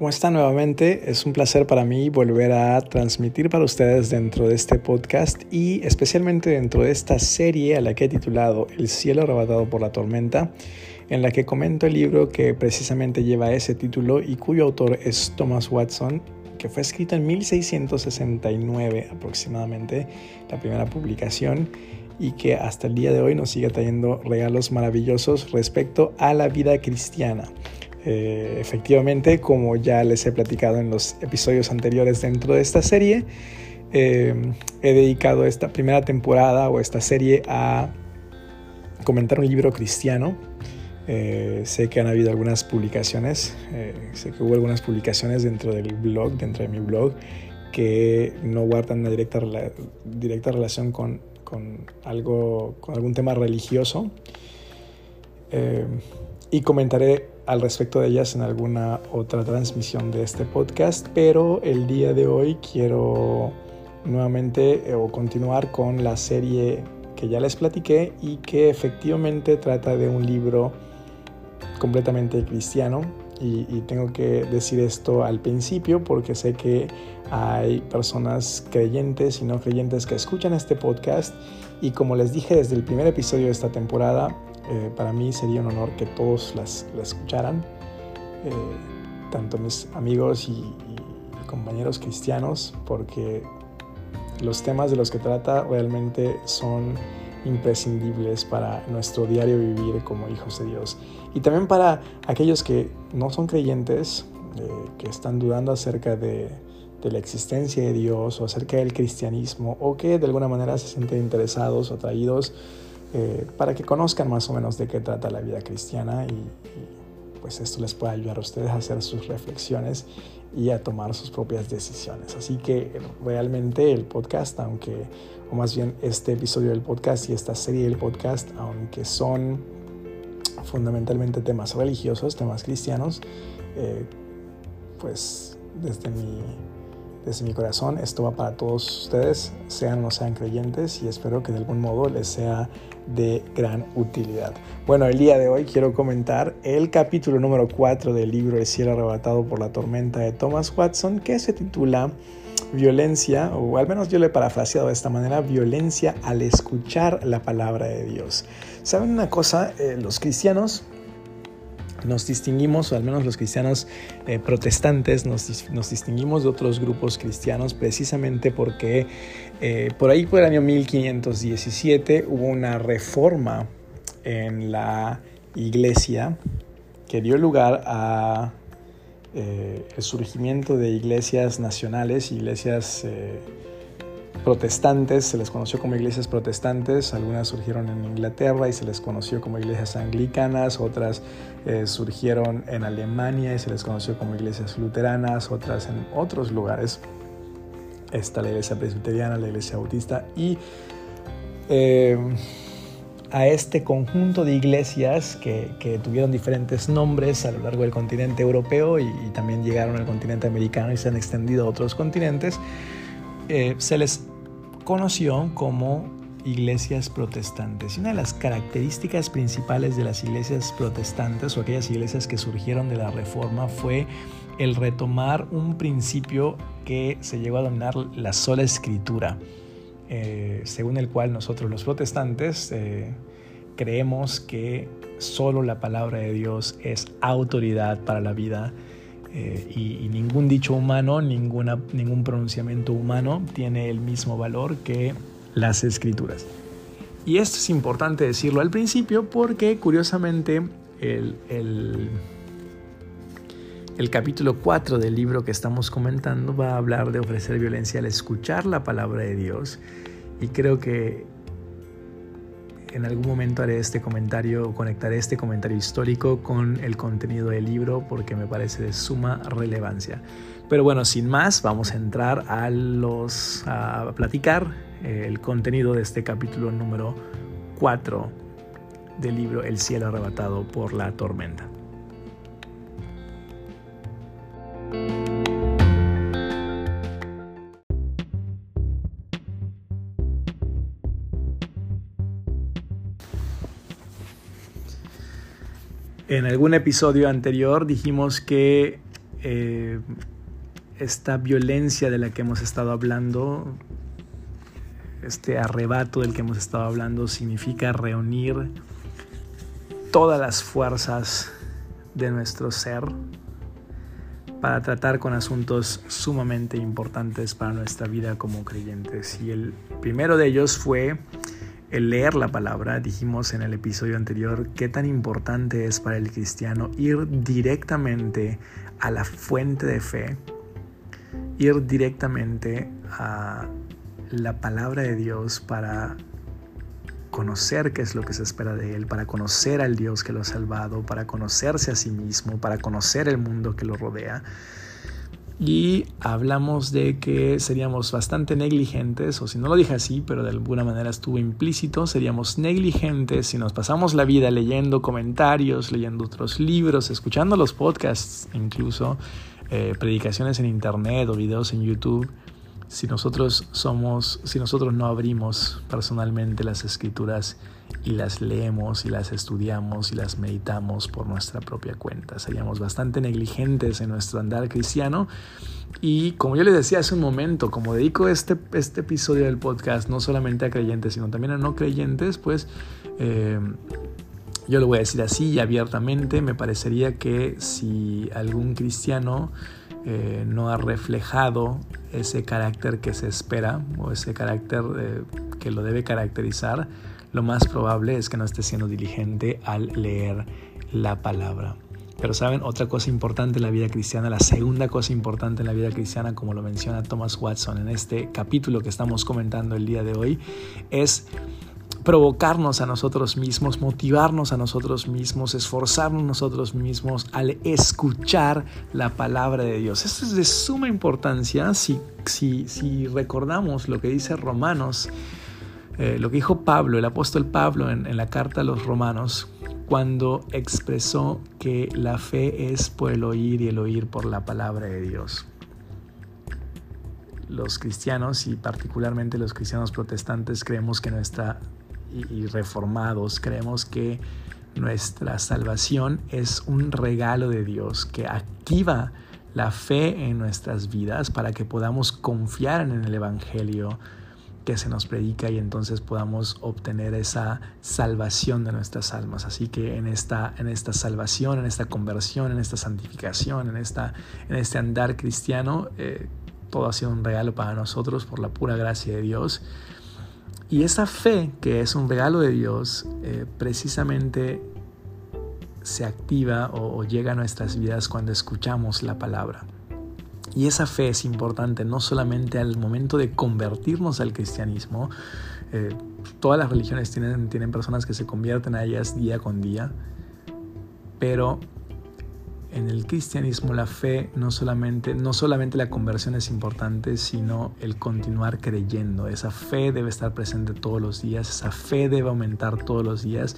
¿Cómo están nuevamente? Es un placer para mí volver a transmitir para ustedes dentro de este podcast y especialmente dentro de esta serie a la que he titulado El cielo arrebatado por la tormenta, en la que comento el libro que precisamente lleva ese título y cuyo autor es Thomas Watson, que fue escrito en 1669 aproximadamente, la primera publicación y que hasta el día de hoy nos sigue trayendo regalos maravillosos respecto a la vida cristiana. Eh, efectivamente, como ya les he platicado en los episodios anteriores dentro de esta serie, eh, he dedicado esta primera temporada o esta serie a comentar un libro cristiano. Eh, sé que han habido algunas publicaciones, sé que hubo algunas publicaciones dentro del blog, dentro de mi blog, que no guardan una directa, directa relación con, con, algo, con algún tema religioso. y comentaré al respecto de ellas en alguna otra transmisión de este podcast, pero el día de hoy quiero nuevamente eh, o continuar con la serie que ya les platiqué y que efectivamente trata de un libro completamente cristiano. Y, y, tengo que decir esto al principio porque sé que hay personas creyentes y no creyentes que escuchan este podcast. Y como les dije desde el primer episodio de esta temporada, eh, para mí sería un honor que todos las, escucharan, eh, tanto mis amigos y, compañeros cristianos, porque los temas de los que trata realmente son imprescindibles para nuestro diario vivir como hijos de Dios. Y también para aquellos que no son creyentes, eh, que están dudando acerca de, de, la existencia de Dios o acerca del cristianismo o que de alguna manera se sienten interesados o atraídos eh, para que conozcan más o menos de qué trata la vida cristiana y, pues esto les puede ayudar a ustedes a hacer sus reflexiones y a tomar sus propias decisiones. Así que realmente el podcast, aunque, o más bien este episodio del podcast y esta serie del podcast, aunque son fundamentalmente temas religiosos, temas cristianos, eh, pues desde mi desde mi corazón, esto va para todos ustedes, sean o no sean creyentes, y espero que de algún modo les sea de gran utilidad. Bueno, el día de hoy quiero comentar el capítulo número 4 del libro El cielo arrebatado por la tormenta de Thomas Watson, que se titula Violencia, o al menos yo le he parafraseado de esta manera, violencia al escuchar la palabra de Dios. ¿Saben una cosa? Eh, los cristianos nos distinguimos, o al menos los cristianos eh, protestantes, nos, distinguimos de otros grupos cristianos precisamente porque eh, por ahí por el año 1517 hubo una reforma en la iglesia que dio lugar a eh, el surgimiento de iglesias nacionales, iglesias protestantes, se les conoció como iglesias protestantes, algunas surgieron en Inglaterra y se les conoció como iglesias anglicanas, otras eh, surgieron en Alemania y se les conoció como iglesias luteranas, otras en otros lugares. Está la iglesia presbiteriana, la iglesia bautista y eh, a este conjunto de iglesias que, tuvieron diferentes nombres a lo largo del continente europeo y, también llegaron al continente americano y se han extendido a otros continentes, eh, se les conoció como iglesias protestantes. Y una de las características principales de las iglesias protestantes o aquellas iglesias que surgieron de la Reforma fue el retomar un principio que se llegó a dominar la sola escritura, eh, según el cual nosotros los protestantes eh, creemos que solo la palabra de Dios es autoridad para la vida eh, y, ningún dicho humano, ninguna, ningún pronunciamiento humano tiene el mismo valor que las escrituras. Y esto es importante decirlo al principio porque curiosamente el, el, el capítulo 4 del libro que estamos comentando va a hablar de ofrecer violencia al escuchar la palabra de Dios. Y creo que en algún momento haré este comentario, conectaré este comentario histórico con el contenido del libro porque me parece de suma relevancia. Pero bueno, sin más, vamos a entrar a los a platicar el contenido de este capítulo número 4 del libro El cielo arrebatado por la tormenta. En algún episodio anterior dijimos que eh, esta violencia de la que hemos estado hablando, este arrebato del que hemos estado hablando, significa reunir todas las fuerzas de nuestro ser para tratar con asuntos sumamente importantes para nuestra vida como creyentes. Y el primero de ellos fue el leer la palabra. Dijimos en el episodio anterior qué tan importante es para el cristiano ir directamente a la fuente de fe, ir directamente a la palabra de Dios para conocer qué es lo que se espera de él, para conocer al Dios que lo ha salvado, para conocerse a sí mismo, para conocer el mundo que lo rodea. Y hablamos de que seríamos bastante negligentes, o si no lo dije así, pero de alguna manera estuvo implícito, seríamos negligentes si nos pasamos la vida leyendo comentarios, leyendo otros libros, escuchando los podcasts, incluso eh, predicaciones en internet o videos en YouTube si nosotros somos, si nosotros no abrimos personalmente las escrituras y las leemos y las estudiamos y las meditamos por nuestra propia cuenta. Seríamos bastante negligentes en nuestro andar cristiano. Y como yo les decía hace un momento, como dedico este, este episodio del podcast no solamente a creyentes, sino también a no creyentes, pues eh, yo lo voy a decir así y abiertamente, me parecería que si algún cristiano eh, no ha reflejado ese carácter que se espera o ese carácter eh, que lo debe caracterizar, lo más probable es que no esté siendo diligente al leer la palabra. Pero saben, otra cosa importante en la vida cristiana, la segunda cosa importante en la vida cristiana, como lo menciona Thomas Watson en este capítulo que estamos comentando el día de hoy, es provocarnos a nosotros mismos, motivarnos a nosotros mismos, esforzarnos nosotros mismos al escuchar la palabra de Dios. Esto es de suma importancia si, si, si recordamos lo que dice Romanos, eh, lo que dijo Pablo, el apóstol Pablo en, en la carta a los Romanos, cuando expresó que la fe es por el oír y el oír por la palabra de Dios los cristianos y particularmente los cristianos protestantes creemos que nuestra y reformados creemos que nuestra salvación es un regalo de Dios que activa la fe en nuestras vidas para que podamos confiar en el Evangelio que se nos predica y entonces podamos obtener esa salvación de nuestras almas. Así que en esta, en esta salvación, en esta conversión, en esta santificación, en, esta, en este andar cristiano, eh, todo ha sido un regalo para nosotros por la pura gracia de Dios. Y esa fe, que es un regalo de Dios, eh, precisamente se activa o, llega a nuestras vidas cuando escuchamos la palabra. Y esa fe es importante no solamente al momento de convertirnos al cristianismo, eh, todas las religiones tienen, tienen personas que se convierten a ellas día con día, pero en el cristianismo la fe no solamente, no solamente la conversión es importante, sino el continuar creyendo. Esa fe debe estar presente todos los días, esa fe debe aumentar todos los días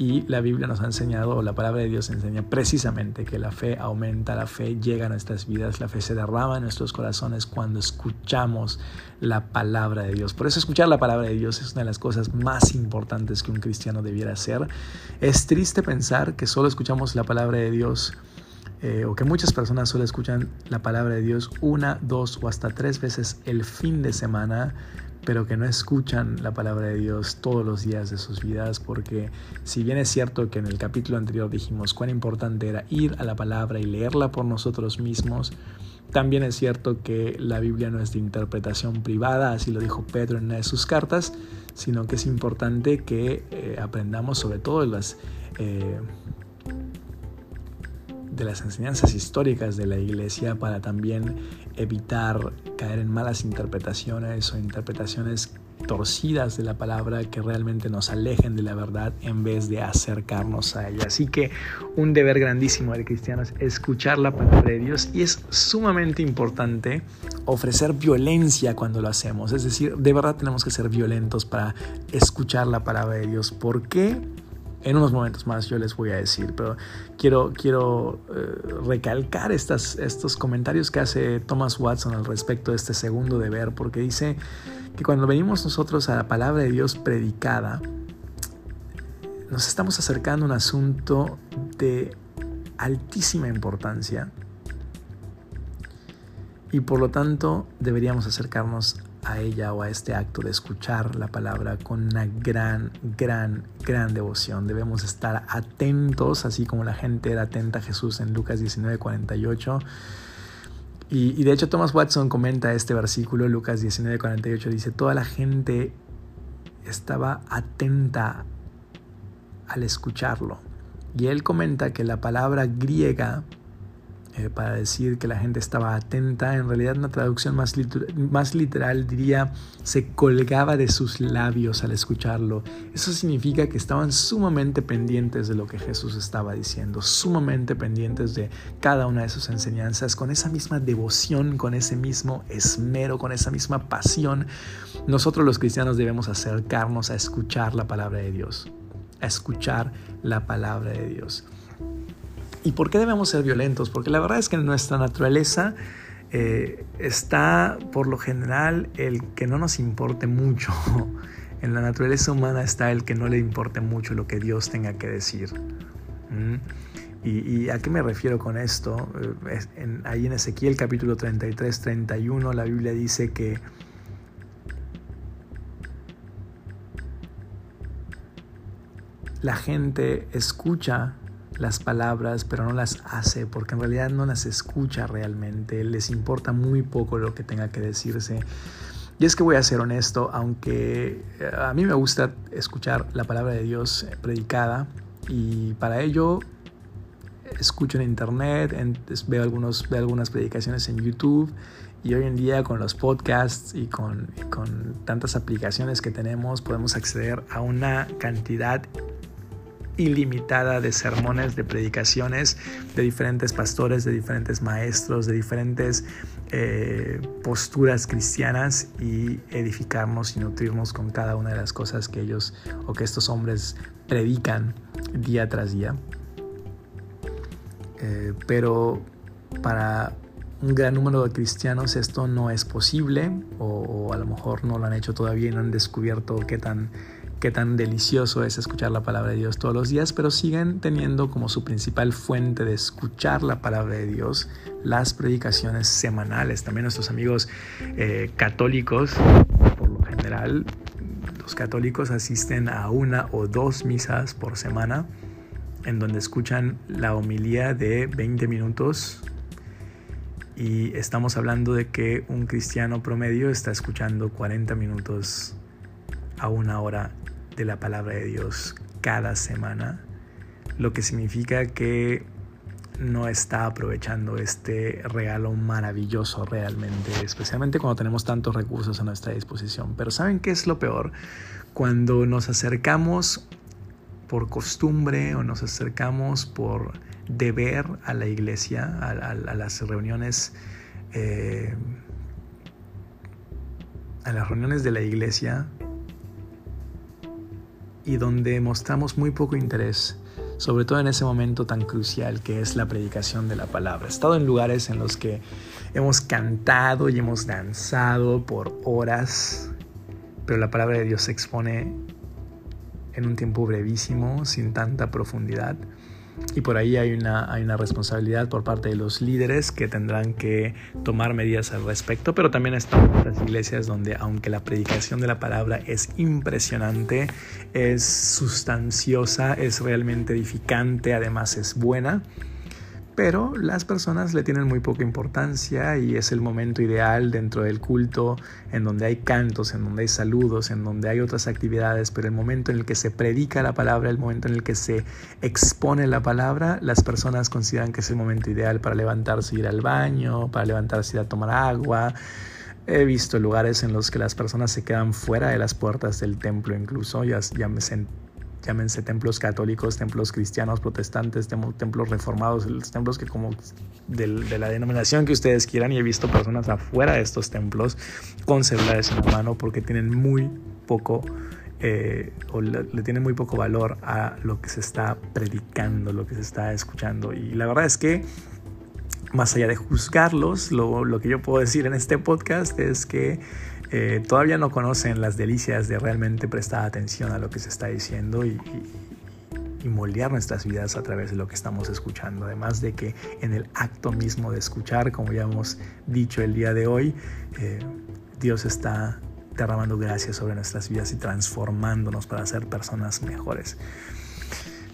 y la Biblia nos ha enseñado, o la palabra de Dios enseña precisamente que la fe aumenta, la fe llega a nuestras vidas, la fe se derrama en nuestros corazones cuando escuchamos la palabra de Dios. Por eso escuchar la palabra de Dios es una de las cosas más importantes que un cristiano debiera hacer. Es triste pensar que solo escuchamos la palabra de Dios eh, o que muchas personas solo escuchan la palabra de Dios una, dos o hasta tres veces el fin de semana, pero que no escuchan la palabra de Dios todos los días de sus vidas, porque si bien es cierto que en el capítulo anterior dijimos cuán importante era ir a la palabra y leerla por nosotros mismos, también es cierto que la Biblia no es de interpretación privada, así lo dijo Pedro en una de sus cartas, sino que es importante que eh, aprendamos sobre todo las... Eh, de las enseñanzas históricas de la iglesia para también evitar caer en malas interpretaciones o interpretaciones torcidas de la palabra que realmente nos alejen de la verdad en vez de acercarnos a ella. Así que un deber grandísimo del cristiano es escuchar la palabra de Dios y es sumamente importante ofrecer violencia cuando lo hacemos. Es decir, de verdad tenemos que ser violentos para escuchar la palabra de Dios. ¿Por qué? En unos momentos más yo les voy a decir, pero quiero, quiero eh, recalcar estos comentarios que hace Thomas Watson al respecto de este segundo deber, porque dice que cuando venimos nosotros a la palabra de Dios predicada, nos estamos acercando a un asunto de altísima importancia Y por lo tanto deberíamos acercarnos a ella o a este acto de escuchar la palabra con una gran, gran, gran devoción. Debemos estar atentos, así como la gente era atenta a Jesús en Lucas 19, 48. Y, y de hecho Thomas Watson comenta este versículo, Lucas 19, 48, dice, toda la gente estaba atenta al escucharlo. Y él comenta que la palabra griega eh, para decir que la gente estaba atenta, en realidad una traducción más, más literal diría se colgaba de sus labios al escucharlo. Eso significa que estaban sumamente pendientes de lo que Jesús estaba diciendo, sumamente pendientes de cada una de sus enseñanzas, con esa misma devoción, con ese mismo esmero, con esa misma pasión. Nosotros los cristianos debemos acercarnos a escuchar la palabra de Dios, a escuchar la palabra de Dios. ¿Y por qué debemos ser violentos? Porque la verdad es que en nuestra naturaleza eh, está por lo general el que no nos importe mucho. En la naturaleza humana está el que no le importe mucho lo que Dios tenga que decir. ¿Mm? ¿Y, a qué me refiero con esto? Eh, ahí en Ezequiel capítulo 33, 31 la Biblia dice que la gente escucha las palabras, pero no las hace, porque en realidad no las escucha realmente, les importa muy poco lo que tenga que decirse. Y es que voy a ser honesto, aunque eh, a mí me gusta escuchar la palabra de Dios predicada, y para ello escucho en internet, veo, algunos, veo algunas predicaciones en YouTube, y hoy en día con los podcasts y con, y con tantas aplicaciones que tenemos podemos acceder a una cantidad ilimitada de sermones, de predicaciones de diferentes pastores, de diferentes maestros, de diferentes eh, posturas cristianas y edificarnos y nutrirnos con cada una de las cosas que ellos o que estos hombres predican día tras día. Eh, pero para un gran número de cristianos esto no es posible o, o, a lo mejor no lo han hecho todavía y no han descubierto qué tan qué tan delicioso es escuchar la palabra de Dios todos los días, pero siguen teniendo como su principal fuente de escuchar la palabra de Dios las predicaciones semanales. También nuestros amigos eh, católicos, por lo general, los católicos asisten a una o dos misas por semana en donde escuchan la homilía de 20 minutos y estamos hablando de que un cristiano promedio está escuchando 40 minutos a una hora de la palabra de Dios cada semana, lo que significa que no está aprovechando este regalo maravilloso realmente, especialmente cuando tenemos tantos recursos a nuestra disposición. Pero ¿saben qué es lo peor? Cuando nos acercamos por costumbre o nos acercamos por deber a la iglesia, a, las reuniones, eh, a las reuniones de la iglesia, y donde mostramos muy poco interés, sobre todo en ese momento tan crucial que es la predicación de la palabra. He estado en lugares en los que hemos cantado y hemos danzado por horas, pero la palabra de Dios se expone en un tiempo brevísimo, sin tanta profundidad. Y por ahí hay una, hay una responsabilidad por parte de los líderes que tendrán que tomar medidas al respecto, pero también están otras iglesias donde aunque la predicación de la palabra es impresionante, es sustanciosa, es realmente edificante, además es buena, pero las personas le tienen muy poca importancia y es el momento ideal dentro del culto en donde hay cantos, en donde hay saludos, en donde hay otras actividades, pero el momento en el que se predica la palabra, el momento en el que se expone la palabra, las personas consideran que es el momento ideal para levantarse ir al baño, para levantarse y ir a tomar agua. He visto lugares en los que las personas se quedan fuera de las puertas del templo incluso, ya, me llámense templos católicos, templos cristianos, protestantes, templos reformados, los templos que como de, la denominación que ustedes quieran y he visto personas afuera de estos templos con celulares en la mano porque tienen muy poco eh, o le, tienen muy poco valor a lo que se está predicando, lo que se está escuchando. Y la verdad es que más allá de juzgarlos, lo, lo que yo puedo decir en este podcast es que eh, todavía no conocen las delicias de realmente prestar atención a lo que se está diciendo y, moldear nuestras vidas a través de lo que estamos escuchando. Además de que en el acto mismo de escuchar, como ya hemos dicho el día de hoy, eh, Dios está derramando gracias sobre nuestras vidas y transformándonos para ser personas mejores.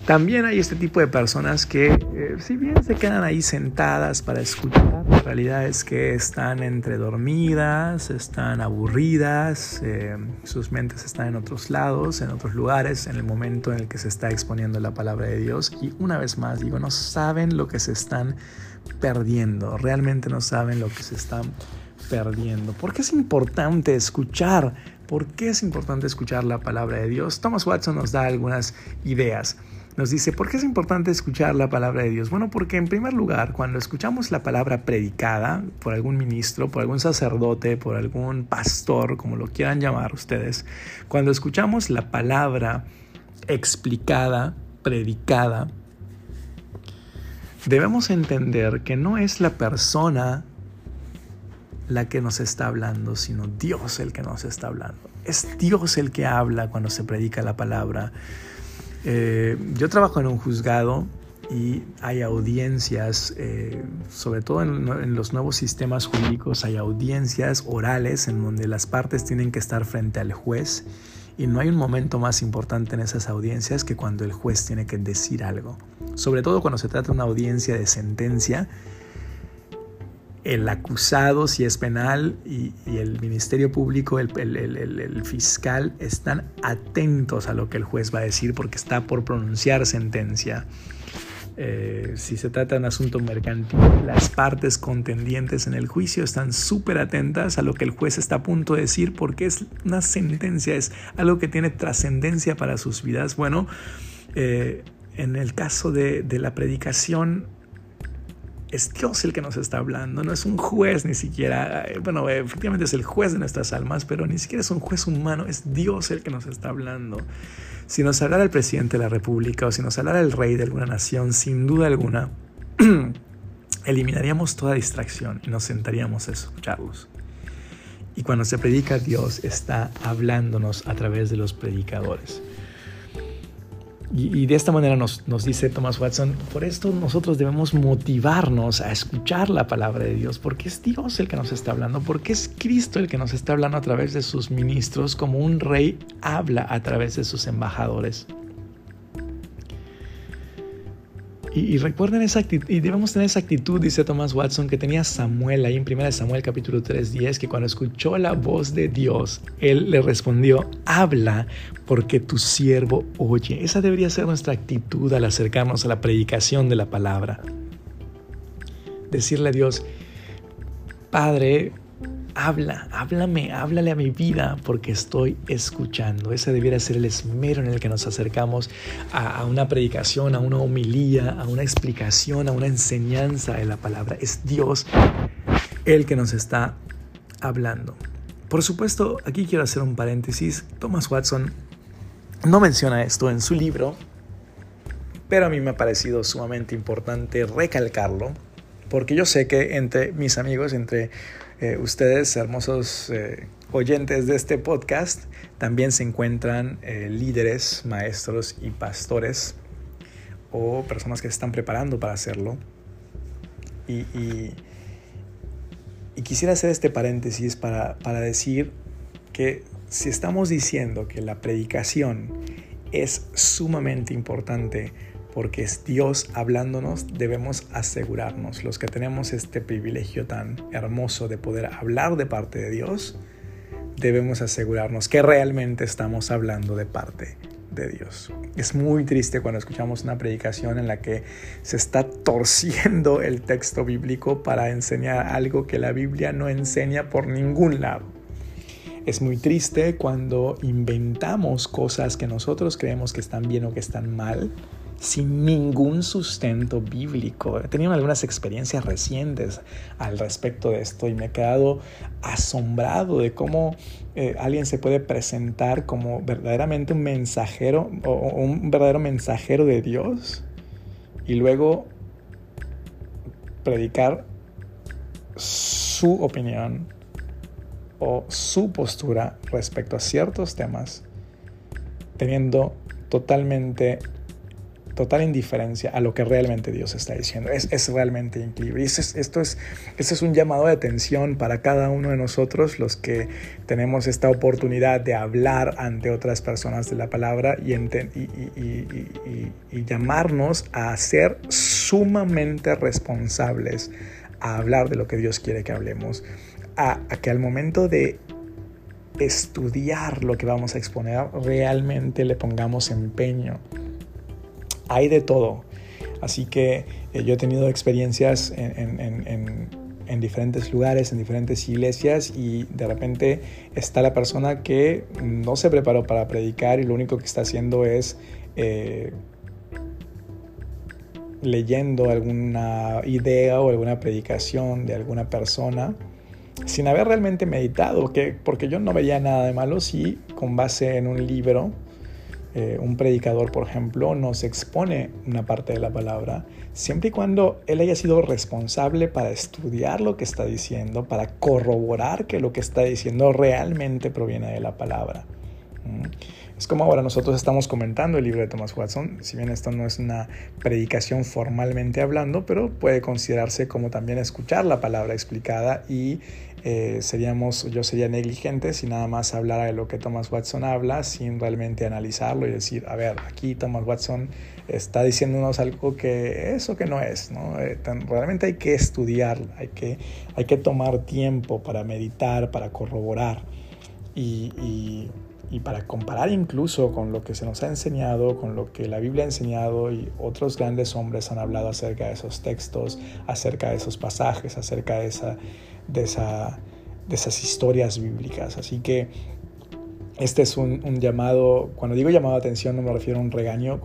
También hay este tipo de personas que, eh, si bien se quedan ahí sentadas para escuchar, la realidad es que están entre dormidas, están aburridas, eh, sus mentes están en otros lados, en otros lugares, en el momento en el que se está exponiendo la palabra de Dios. Y una vez más, digo, no saben lo que se están perdiendo, realmente no saben lo que se están perdiendo. ¿Por qué es importante escuchar? ¿Por qué es importante escuchar la palabra de Dios? Thomas Watson nos da algunas ideas nos dice, ¿por qué es importante escuchar la palabra de Dios? Bueno, porque en primer lugar, cuando escuchamos la palabra predicada por algún ministro, por algún sacerdote, por algún pastor, como lo quieran llamar ustedes, cuando escuchamos la palabra explicada, predicada, debemos entender que no es la persona la que nos está hablando, sino Dios el que nos está hablando. Es Dios el que habla cuando se predica la palabra. Eh, yo trabajo en un juzgado y hay audiencias, eh, sobre todo en, los nuevos sistemas jurídicos, hay audiencias orales en donde las partes tienen que estar frente al juez y no hay un momento más importante en esas audiencias que cuando el juez tiene que decir algo. Sobre todo cuando se trata de una audiencia de sentencia el acusado, si es penal, y, el Ministerio Público, el, fiscal, están atentos a lo que el juez va a decir porque está por pronunciar sentencia. Eh, si se trata de un asunto mercantil, las partes contendientes en el juicio están súper atentas a lo que el juez está a punto de decir porque es una sentencia, es algo que tiene trascendencia para sus vidas. Bueno, eh, en el caso de, de la predicación, es Dios el que nos está hablando, no es un juez ni siquiera, eh, bueno, efectivamente es el juez de nuestras almas, pero ni siquiera es un juez humano, es Dios el que nos está hablando. Si nos hablara el presidente de la República o si nos hablara el rey de alguna nación, sin duda alguna, eliminaríamos toda distracción y nos sentaríamos a escucharlos. Y cuando se predica, Dios está hablándonos a través de los predicadores. Y, de esta manera nos, dice Thomas Watson, por esto nosotros debemos motivarnos a escuchar la palabra de Dios, porque es Dios el que nos está hablando, porque es Cristo el que nos está hablando a través de sus ministros, como un rey habla a través de sus embajadores. Y, recuerden esa actitud, y debemos tener esa actitud, dice Thomas Watson, que tenía Samuel ahí en 1 Samuel capítulo 3, 10, que cuando escuchó la voz de Dios, él le respondió, habla porque tu siervo oye. Esa debería ser nuestra actitud al acercarnos a la predicación de la palabra. Decirle a Dios, Padre, habla, háblame, háblale a mi vida porque estoy escuchando. Ese debiera ser el esmero en el que nos acercamos a, una predicación, a una homilía, a una explicación, a una enseñanza de la palabra. Es Dios el que nos está hablando. Por supuesto, aquí quiero hacer un paréntesis. Thomas Watson no menciona esto en su libro, pero a mí me ha parecido sumamente importante recalcarlo, porque yo sé que entre mis amigos, entre eh, ustedes, hermosos eh, oyentes de este podcast, también se encuentran eh, líderes, maestros y pastores o personas que se están preparando para hacerlo. Y, quisiera hacer este paréntesis para, para decir que si estamos diciendo que la predicación es sumamente importante porque es Dios hablándonos, debemos asegurarnos, los que tenemos este privilegio tan hermoso de poder hablar de parte de Dios, debemos asegurarnos que realmente estamos hablando de parte de Dios. Es muy triste cuando escuchamos una predicación en la que se está torciendo el texto bíblico para enseñar algo que la Biblia no enseña por ningún lado. Es muy triste cuando inventamos cosas que nosotros creemos que están bien o que están mal sin ningún sustento bíblico. He tenido algunas experiencias recientes al respecto de esto y me he quedado asombrado de cómo eh, alguien se puede presentar como verdaderamente un mensajero o un verdadero mensajero de Dios y luego predicar su opinión o su postura respecto a ciertos temas teniendo totalmente total indiferencia a lo que realmente Dios está diciendo. Es, es realmente increíble. Y es, esto es, un llamado de atención para cada uno de nosotros, los que tenemos esta oportunidad de hablar ante otras personas de la palabra y llamarnos a ser sumamente responsables a hablar de lo que Dios quiere que hablemos. A, a, que al momento de estudiar lo que vamos a exponer, realmente le pongamos empeño. Hay de todo. Así que eh, yo he tenido experiencias en, en, en, diferentes lugares, en diferentes iglesias y de repente está la persona que no se preparó para predicar y lo único que está haciendo es eh, leyendo alguna idea o alguna predicación de alguna persona sin haber realmente meditado, que, porque yo no veía nada de malo si con base en un libro, eh, un predicador, por ejemplo, nos expone una parte de la palabra, siempre y cuando él haya sido responsable para estudiar lo que está diciendo, para corroborar que lo que está diciendo realmente proviene de la palabra. Es como ahora nosotros estamos comentando el libro de Thomas Watson, si bien esto no es una predicación formalmente hablando, pero puede considerarse como también escuchar la palabra explicada y eh, seríamos, yo sería negligente si nada más hablara de lo que Thomas Watson habla sin realmente analizarlo y decir, a ver, aquí Thomas Watson está diciéndonos algo que eso que no es, ¿no? Eh, realmente hay que estudiar, hay que, hay que tomar tiempo para meditar, para corroborar y y para comparar incluso con lo que se nos ha enseñado, con lo que la Biblia ha enseñado y otros grandes hombres han hablado acerca de esos textos, acerca de esos pasajes, acerca de, esa, de, esa, de esas historias bíblicas. Así que este es un, llamado, cuando digo llamado de atención no me refiero a un regaño,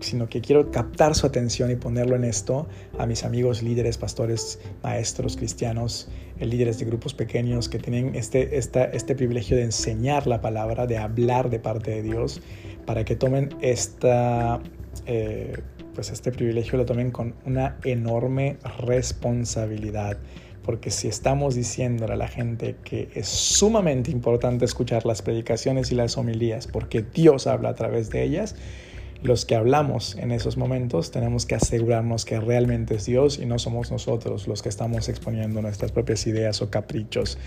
sino que quiero captar su atención y ponerlo en esto a mis amigos líderes, pastores, maestros, cristianos, eh, líderes de grupos pequeños que tienen este, este privilegio de enseñar la palabra, de hablar de parte de Dios, para que tomen esta, eh, pues este privilegio, lo tomen con una enorme responsabilidad porque si estamos diciéndole a la gente que es sumamente importante escuchar las predicaciones y las homilías, porque Dios habla a través de ellas, los que hablamos en esos momentos tenemos que asegurarnos que realmente es Dios y no somos nosotros los que estamos exponiendo nuestras propias ideas o caprichos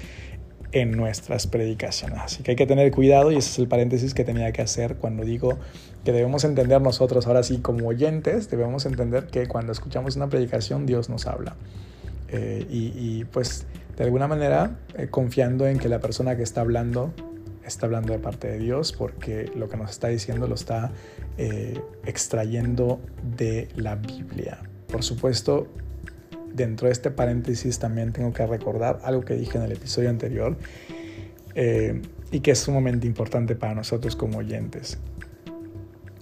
en nuestras predicaciones. Así que hay que tener cuidado y ese es el paréntesis que tenía que hacer cuando digo que debemos entender nosotros ahora sí como oyentes, debemos entender que cuando escuchamos una predicación Dios nos habla. Eh, y, pues de alguna manera eh, confiando en que la persona que está hablando está hablando de parte de Dios porque lo que nos está diciendo lo está eh, extrayendo de la Biblia. Por supuesto, dentro de este paréntesis también tengo que recordar algo que dije en el episodio anterior y que es sumamente importante para nosotros como oyentes.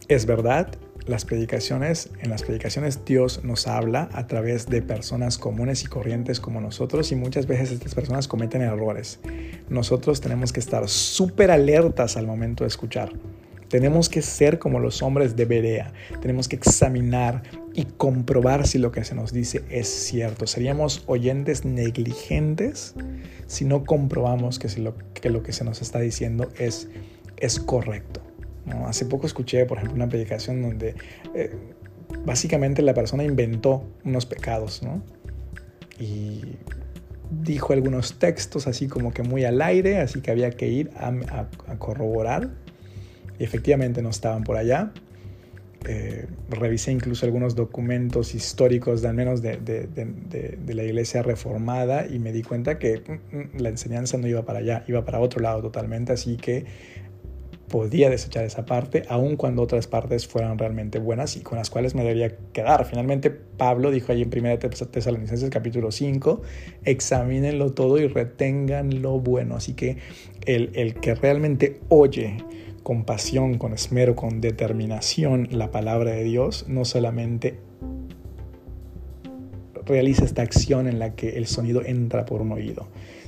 Es verdad las predicaciones, en las predicaciones Dios nos habla a través de personas comunes y corrientes como nosotros y muchas veces estas personas cometen errores. Nosotros tenemos que estar súper alertas al momento de escuchar. Tenemos que ser como los hombres de Berea. Tenemos que examinar y comprobar si lo que se nos dice es cierto. Seríamos oyentes negligentes si no comprobamos que, lo, que lo que se nos está diciendo es, es correcto. Hace poco escuché, por ejemplo, una predicación donde eh, básicamente la persona inventó unos pecados, ¿no? Y dijo algunos textos así como que muy al aire, así que había que ir a, corroborar. Y efectivamente no estaban por allá. Eh, revisé incluso algunos documentos históricos, de al menos de, de, la iglesia reformada, y me di cuenta que mm, mm, la enseñanza no iba para allá, iba para otro lado totalmente. Así que podía desechar esa parte, aun cuando otras partes fueran realmente buenas y con las cuales me debería quedar. Finalmente, Pablo dijo ahí en 1 Tesalonicenses capítulo 5, examínenlo todo y retengan lo bueno. Así que el, el que realmente oye con pasión, con esmero, con determinación la palabra de Dios, no solamente realiza esta acción en la que el sonido entra por un oído,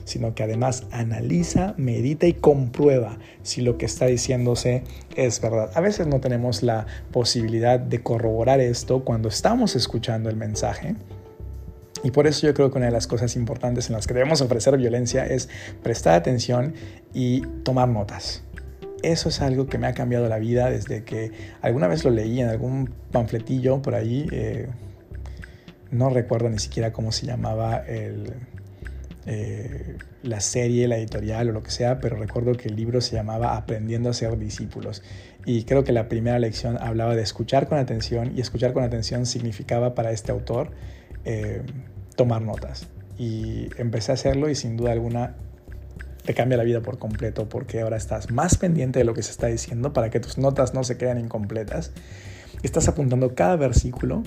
sino que además analiza, medita y comprueba si lo que está diciéndose es verdad. A veces no tenemos la posibilidad de corroborar esto cuando estamos escuchando el mensaje. Y por eso yo creo que una de las cosas importantes en las que debemos ofrecer violencia es prestar atención y tomar notas. eso es algo que me ha cambiado la vida desde que alguna vez lo leí en algún panfletillo por ahí. Eh, no recuerdo ni siquiera cómo se llamaba el, eh, la serie, la editorial o lo que sea, pero recuerdo que el libro se llamaba Aprendiendo a ser discípulos. Y creo que la primera lección hablaba de escuchar con atención y escuchar con atención significaba para este autor eh, tomar notas. Y empecé a hacerlo y sin duda alguna te cambia la vida por completo porque ahora estás más pendiente de lo que se está diciendo para que tus notas no se queden incompletas. Estás apuntando cada versículo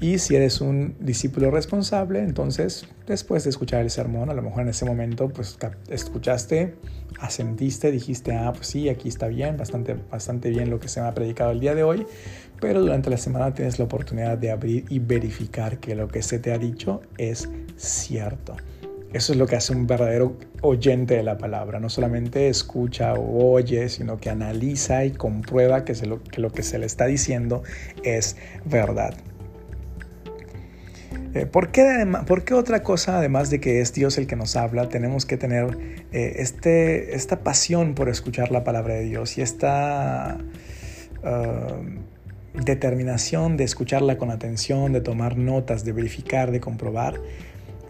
y si eres un discípulo responsable, entonces después de escuchar el sermón, a lo mejor en ese momento pues escuchaste, asentiste, dijiste, ah, pues sí, aquí está bien, bastante, bastante bien lo que se me ha predicado el día de hoy, pero durante la semana tienes la oportunidad de abrir y verificar que lo que se te ha dicho es cierto. Eso es lo que hace un verdadero oyente de la palabra. No solamente escucha o oye, sino que analiza y comprueba que, lo, que lo que se le está diciendo es verdad. Eh, ¿por, qué, ¿por, qué, otra cosa, además de que es Dios el que nos habla, tenemos que tener eh, este, esta pasión por escuchar la palabra de Dios y esta ah, determinación de escucharla con atención, de tomar notas, de verificar, de comprobar?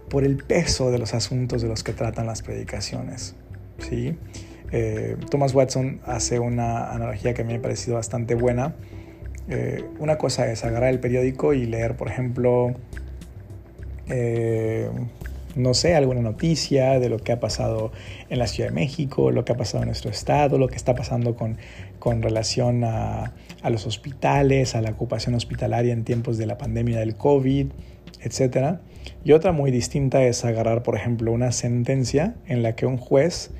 Por el peso de los asuntos de los que tratan las predicaciones. ¿sí? Eh, Thomas Watson hace una analogía que me ha parecido bastante buena. una cosa es agarrar el periódico y leer, por ejemplo, eh, no sé, alguna noticia de lo que ha pasado en la Ciudad de México, lo que ha pasado en nuestro estado, lo que está pasando con, con relación a, a, los hospitales, a la ocupación hospitalaria en tiempos de la pandemia del COVID, etc. Y otra muy distinta es agarrar, por ejemplo, una sentencia en la que un juez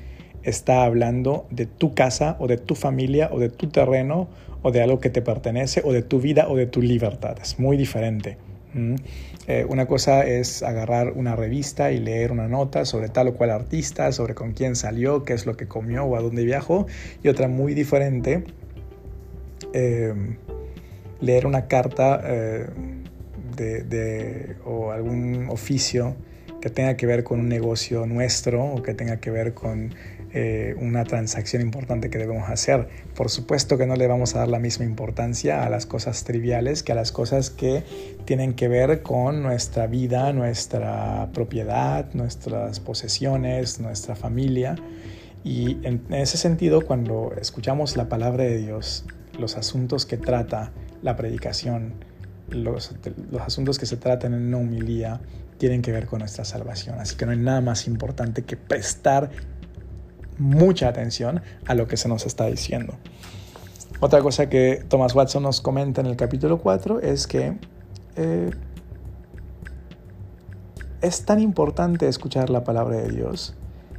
está hablando de tu casa o de tu familia o de tu terreno o de algo que te pertenece o de tu vida o de tu libertad. Es muy diferente. Eh, una cosa es agarrar una revista y leer una nota sobre tal o cual artista, sobre con quién salió, qué es lo que comió o a dónde viajó. Y otra muy diferente, em, leer una carta eh, de, o algún oficio que tenga que ver con un negocio nuestro o que tenga que ver con eh, una transacción importante que debemos hacer. Por supuesto que no le vamos a dar la misma importancia a las cosas triviales que a las cosas que tienen que ver con nuestra vida, nuestra propiedad, nuestras posesiones, nuestra familia. Y en ese sentido, cuando escuchamos la palabra de Dios, los asuntos que trata la predicación, los, asuntos que se tratan en una humilía, tienen que ver con nuestra salvación. Así que no hay nada más importante que prestar mucha atención a lo que se nos está diciendo. Otra cosa que Thomas Watson nos comenta en el capítulo 4 es que eh, es tan importante escuchar la palabra de Dios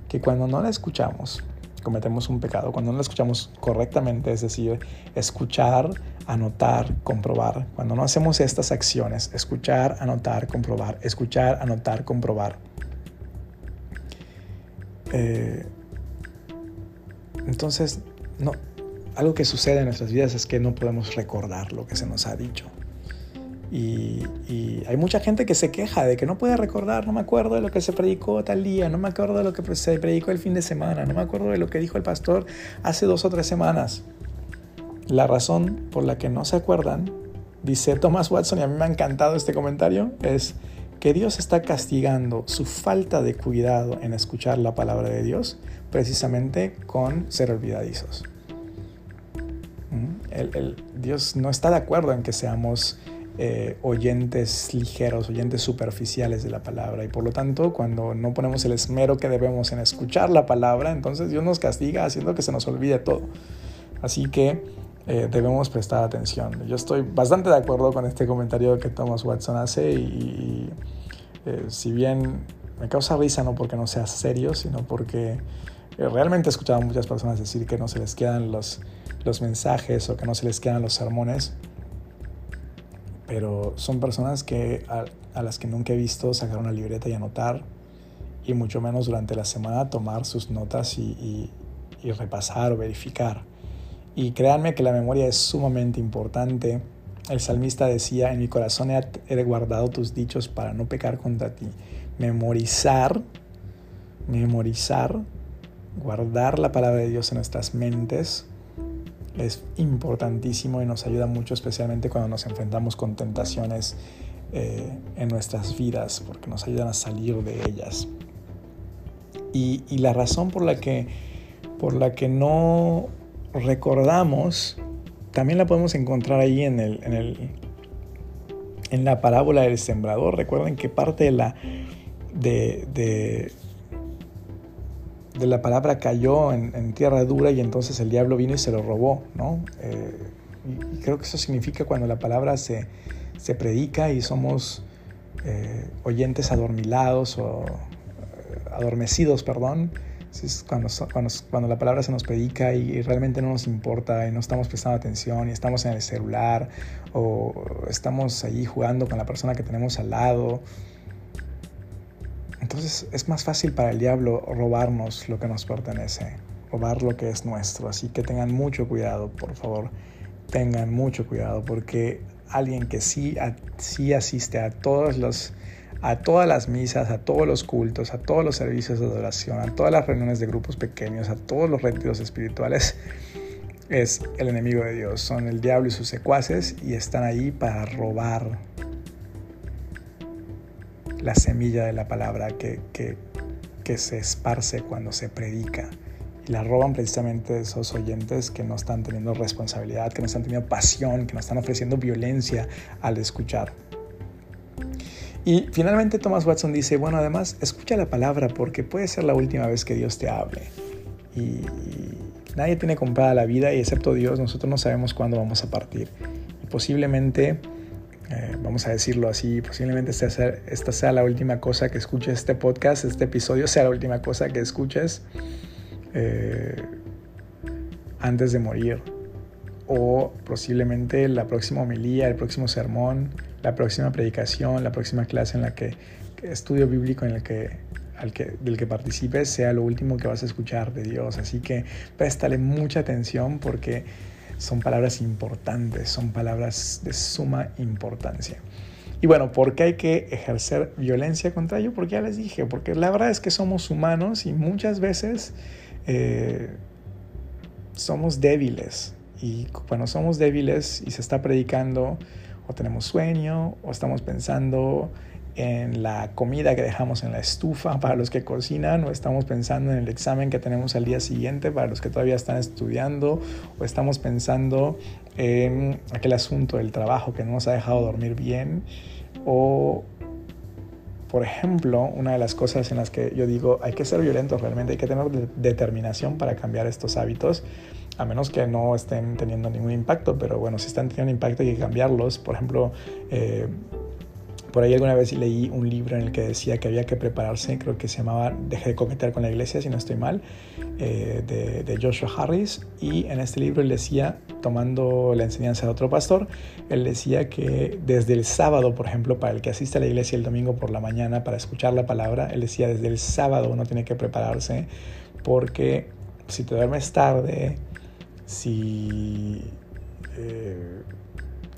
que cuando no la escuchamos, cometemos un pecado. Cuando no la escuchamos correctamente, es decir, escuchar, anotar, comprobar. Cuando no hacemos estas acciones, escuchar, anotar, comprobar, escuchar, anotar, comprobar. Eh, entonces, no, algo que sucede en nuestras vidas es que no podemos recordar lo que se nos ha dicho. Y, hay mucha gente que se queja de que no puede recordar, no me acuerdo de lo que se predicó tal día, no me acuerdo de lo que se predicó el fin de semana, no me acuerdo de lo que dijo el pastor hace dos o tres semanas. La razón por la que no se acuerdan, dice Thomas Watson, y a mí me ha encantado este comentario, es que Dios está castigando su falta de cuidado en escuchar la palabra de Dios precisamente con ser olvidadizos. ¿Mm? El, Dios no está de acuerdo en que seamos eh, oyentes ligeros, oyentes superficiales de la palabra y por lo tanto cuando no ponemos el esmero que debemos en escuchar la palabra, entonces Dios nos castiga haciendo que se nos olvide todo. Así que eh, debemos prestar atención. Yo estoy bastante de acuerdo con este comentario que Thomas Watson hace y, eh, si bien me causa risa no porque no sea serio, sino porque eh, realmente he escuchado a muchas personas decir que no se les quedan los, los mensajes o que no se les quedan los sermones, pero son personas que a, las que nunca he visto sacar una libreta y anotar, y mucho menos durante la semana tomar sus notas y, y, repasar o verificar. Y créanme que la memoria es sumamente importante. El salmista decía, en mi corazón he guardado tus dichos para no pecar contra ti. Memorizar, memorizar guardar la palabra de Dios en nuestras mentes es importantísimo y nos ayuda mucho, especialmente cuando nos enfrentamos con tentaciones eh, en nuestras vidas, porque nos ayudan a salir de ellas. Y, la razón por la, que, por la que no recordamos, también la podemos encontrar ahí en, el, en, el, en la parábola del sembrador. Recuerden que parte de la, de, la palabra cayó en, tierra dura y entonces el diablo vino y se lo robó, ¿no? Eh, y creo que eso significa cuando la palabra se, se predica y somos eh, oyentes adormilados o eh, adormecidos, perdón, cuando, cuando, cuando, la palabra se nos predica y, realmente no nos importa y no estamos prestando atención y estamos en el celular o estamos ahí jugando con la persona que tenemos al lado. Entonces es más fácil para el diablo robarnos lo que nos pertenece, robar lo que es nuestro. Así que tengan mucho cuidado, por favor. Tengan mucho cuidado porque alguien que sí, sí asiste a todos los a todas las misas, a todos los cultos, a todos los servicios de adoración, a todas las reuniones de grupos pequeños, a todos los retiros espirituales, es el enemigo de Dios. Son el diablo y sus secuaces y están ahí para robar la semilla de la palabra que, que, se esparce cuando se predica y la roban precisamente esos oyentes que no están teniendo responsabilidad, que no están teniendo pasión, que no están ofreciendo violencia al escuchar. Y finalmente Thomas Watson dice, bueno, además escucha la palabra porque puede ser la última vez que Dios te hable. Y nadie tiene comprada la vida y excepto Dios nosotros no sabemos cuándo vamos a partir. Y posiblemente, eh, vamos a decirlo así, posiblemente esta sea, esta sea la última cosa que escuches este podcast, este episodio sea la última cosa que escuches. Eh, antes de morir. O posiblemente la próxima homilía, el próximo sermón, la próxima predicación, la próxima clase en la que, estudio bíblico en el que, al que, del que participes sea lo último que vas a escuchar de Dios. Así que préstale mucha atención porque son palabras importantes, son palabras de suma importancia. Y bueno, ¿por qué hay que ejercer violencia contra ello? Porque ya les dije, porque la verdad es que somos humanos y muchas veces eh, somos débiles. Y cuando somos débiles y se está predicando, o tenemos sueño, o estamos pensando en la comida que dejamos en la estufa para los que cocinan, o estamos pensando en el examen que tenemos al día siguiente para los que todavía están estudiando, o estamos pensando en aquel asunto del trabajo que no nos ha dejado dormir bien, o por ejemplo, una de las cosas en las que yo digo hay que ser violentos realmente, hay que tener determinación para cambiar estos hábitos, a menos que no estén teniendo ningún impacto, pero bueno, si están teniendo impacto hay que cambiarlos. Por ejemplo, eh, por ahí alguna vez leí un libro en el que decía que había que prepararse, creo que se llamaba Deje de cometer con la iglesia, si no estoy mal, eh, de, Joshua Harris. Y en este libro él decía, tomando la enseñanza de otro pastor, él decía que desde el sábado, por ejemplo, para el que asiste a la iglesia el domingo por la mañana para escuchar la palabra, él decía, desde el sábado uno tiene que prepararse porque si te duermes tarde, si... Eh,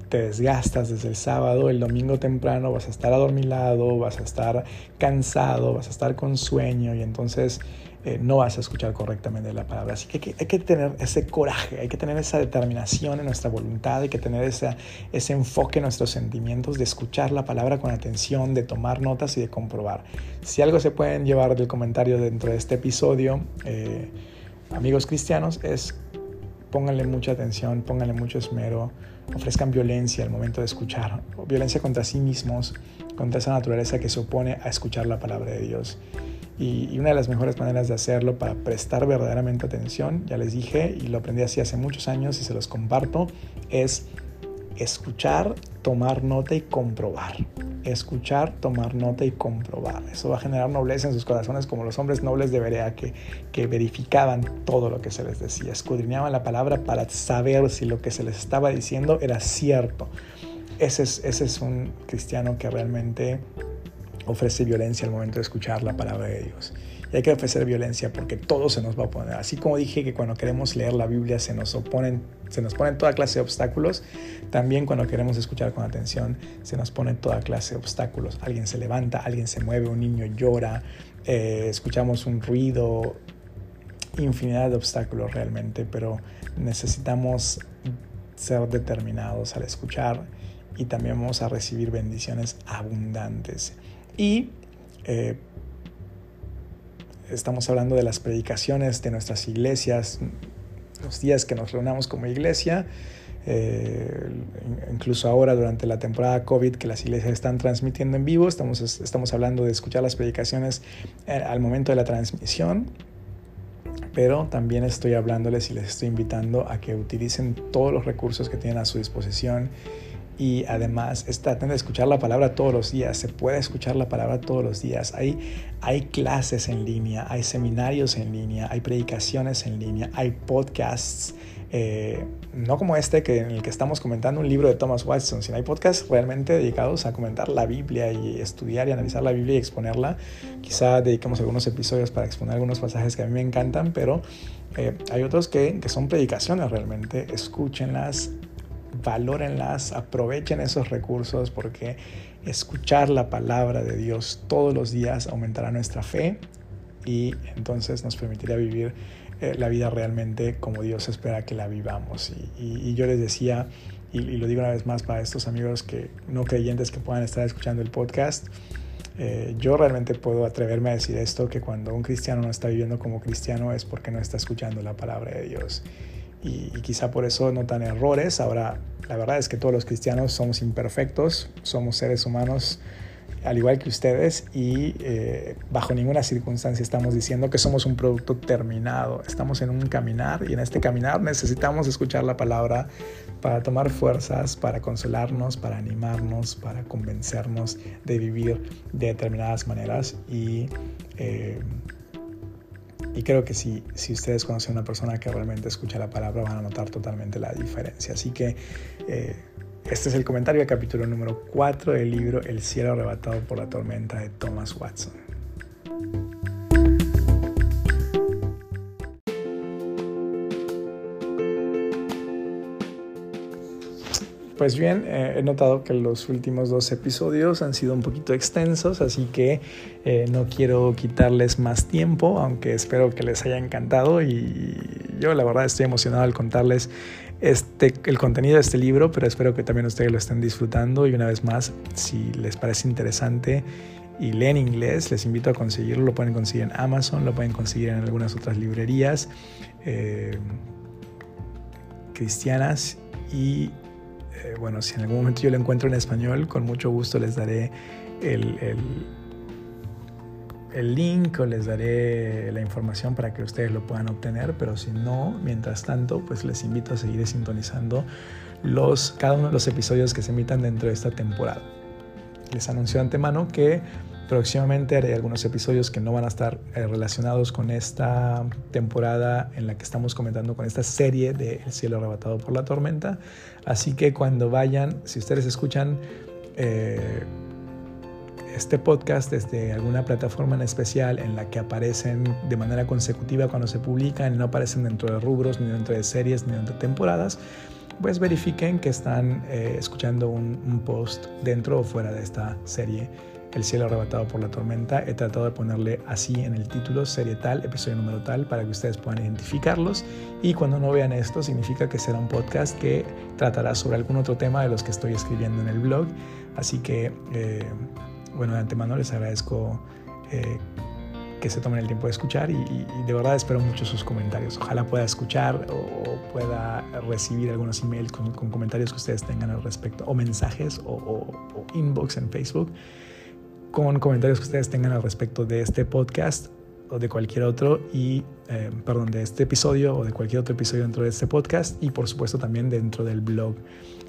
te desgastas desde el sábado, el domingo temprano vas a estar adormilado, vas a estar cansado, vas a estar con sueño y entonces eh, no vas a escuchar correctamente la palabra. Así que hay, que tener ese coraje, hay que tener esa determinación en nuestra voluntad, hay que tener ese enfoque en nuestros sentimientos de escuchar la palabra con atención, de tomar notas y de comprobar. Si algo se pueden llevar del comentario dentro de este episodio, eh, amigos cristianos, es pónganle mucha atención, pónganle mucho esmero, ofrezcan violencia al momento de escuchar, violencia contra sí mismos, contra esa naturaleza que se opone a escuchar la palabra de Dios. Y, una de las mejores maneras de hacerlo para prestar verdaderamente atención, ya les dije y lo aprendí así hace muchos años y se los comparto, es escuchar, tomar nota y comprobar. Escuchar, tomar nota y comprobar. Eso va a generar nobleza en sus corazones como los hombres nobles de Berea que, que verificaban todo lo que se les decía. Escudriñaban la palabra para saber si lo que se les estaba diciendo era cierto. Ese es, ese es un cristiano que realmente ofrece violencia al momento de escuchar la palabra de Dios. Y hay que ofrecer violencia porque todo se nos va a poner. Así como dije que cuando queremos leer la Biblia se nos oponen, se nos ponen toda clase de obstáculos, también cuando queremos escuchar con atención se nos ponen toda clase de obstáculos. Alguien se levanta, alguien se mueve, un niño llora, eh, escuchamos un ruido infinidad de obstáculos realmente, pero necesitamos ser determinados al escuchar y también vamos a recibir bendiciones abundantes. Y eh, estamos hablando de las predicaciones de nuestras iglesias, los días que nos reunamos como iglesia, eh, incluso ahora durante la temporada COVID que las iglesias están transmitiendo en vivo, estamos, estamos hablando de escuchar las predicaciones eh, al momento de la transmisión, pero también estoy hablándoles y les estoy invitando a que utilicen todos los recursos que tienen a su disposición y además traten de escuchar la palabra todos los días. Se puede escuchar la palabra todos los días. Hay, hay clases en línea, hay seminarios en línea, hay predicaciones en línea, hay podcasts. Eh, no como este que, en el que estamos comentando un libro de Thomas Watson, sino hay podcasts realmente dedicados a comentar la Biblia y estudiar y analizar la Biblia y exponerla. Quizá dediquemos algunos episodios para exponer algunos pasajes que a mí me encantan, pero eh, hay otros que, que son predicaciones realmente. Escúchenlas, valórenlas, aprovechen esos recursos porque escuchar la palabra de Dios todos los días aumentará nuestra fe y entonces nos permitirá vivir eh, la vida realmente como Dios espera que la vivamos. Y, yo les decía, y, lo digo una vez más para estos amigos que no creyentes que puedan estar escuchando el podcast, eh, yo realmente puedo atreverme a decir esto, que cuando un cristiano no está viviendo como cristiano es porque no está escuchando la palabra de Dios y, quizá por eso notan errores. Ahora, la verdad es que todos los cristianos somos imperfectos, somos seres humanos al igual que ustedes y eh, bajo ninguna circunstancia estamos diciendo que somos un producto terminado. Estamos en un caminar y en este caminar necesitamos escuchar la palabra para tomar fuerzas, para consolarnos, para animarnos, para convencernos de vivir de determinadas maneras y eh, y creo que si, si ustedes conocen a una persona que realmente escucha la palabra van a notar totalmente la diferencia. Así que eh, este es el comentario del capítulo número 4 del libro El cielo arrebatado por la tormenta de Thomas Watson. Pues bien, eh, he notado que los últimos dos episodios han sido un poquito extensos, así que eh, no quiero quitarles más tiempo, aunque espero que les haya encantado y yo la verdad estoy emocionado al contarles este, el contenido de este libro, pero espero que también ustedes lo estén disfrutando. Y una vez más, si les parece interesante y leen inglés, les invito a conseguirlo, lo pueden conseguir en Amazon, lo pueden conseguir en algunas otras librerías eh, cristianas y eh, bueno, si en algún momento yo lo encuentro en español, con mucho gusto les daré el, el, link o les daré la información para que ustedes lo puedan obtener, pero si no, mientras tanto, pues les invito a seguir sintonizando los, cada uno de los episodios que se emitan dentro de esta temporada. Les anuncio de antemano que Próximamente haré algunos episodios que no van a estar eh, relacionados con esta temporada en la que estamos comentando con esta serie de El cielo arrebatado por la tormenta. Así que cuando vayan, si ustedes escuchan eh, este podcast desde alguna plataforma en especial en la que aparecen de manera consecutiva cuando se publican no aparecen dentro de rubros, ni dentro de series, ni dentro de temporadas, pues verifiquen que están eh, escuchando un post dentro o fuera de esta serie el cielo arrebatado por la tormenta. He tratado de ponerle así en el título, serie tal, episodio número tal, para que ustedes puedan identificarlos. Y cuando no vean esto, significa que será un podcast que tratará sobre algún otro tema de los que estoy escribiendo en el blog. Así que, eh, bueno, de antemano les agradezco eh, que se tomen el tiempo de escuchar y, de verdad espero mucho sus comentarios. Ojalá pueda escuchar o, pueda recibir algunos emails con, comentarios que ustedes tengan al respecto, o mensajes o, o inbox en Facebook con comentarios que ustedes tengan al respecto de este podcast o de cualquier otro y eh, perdón de este episodio o de cualquier otro episodio dentro de este podcast y por supuesto también dentro del blog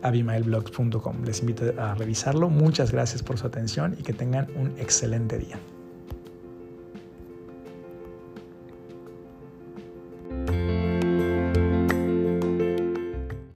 abimaelblogs.com les invito a revisarlo. Muchas gracias por su atención y que tengan un excelente día